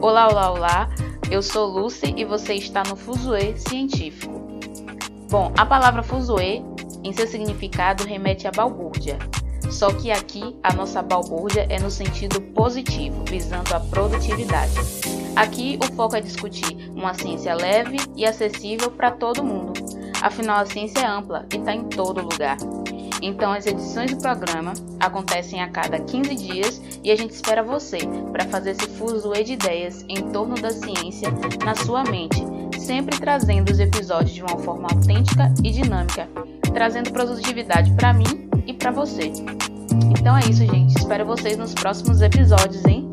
Olá, olá, olá. Eu sou Lucy e você está no Fuzue Científico. Bom, a palavra Fuzue, em seu significado, remete à balbúrdia. Só que aqui a nossa balbúrdia é no sentido positivo, visando a produtividade. Aqui o foco é discutir uma ciência leve e acessível para todo mundo. Afinal, a ciência é ampla e está em todo lugar. Então, as edições do programa acontecem a cada 15 dias e a gente espera você para fazer esse fuzuê de ideias em torno da ciência na sua mente, sempre trazendo os episódios de uma forma autêntica e dinâmica, trazendo produtividade para mim e para você. Então é isso, gente. Espero vocês nos próximos episódios, hein?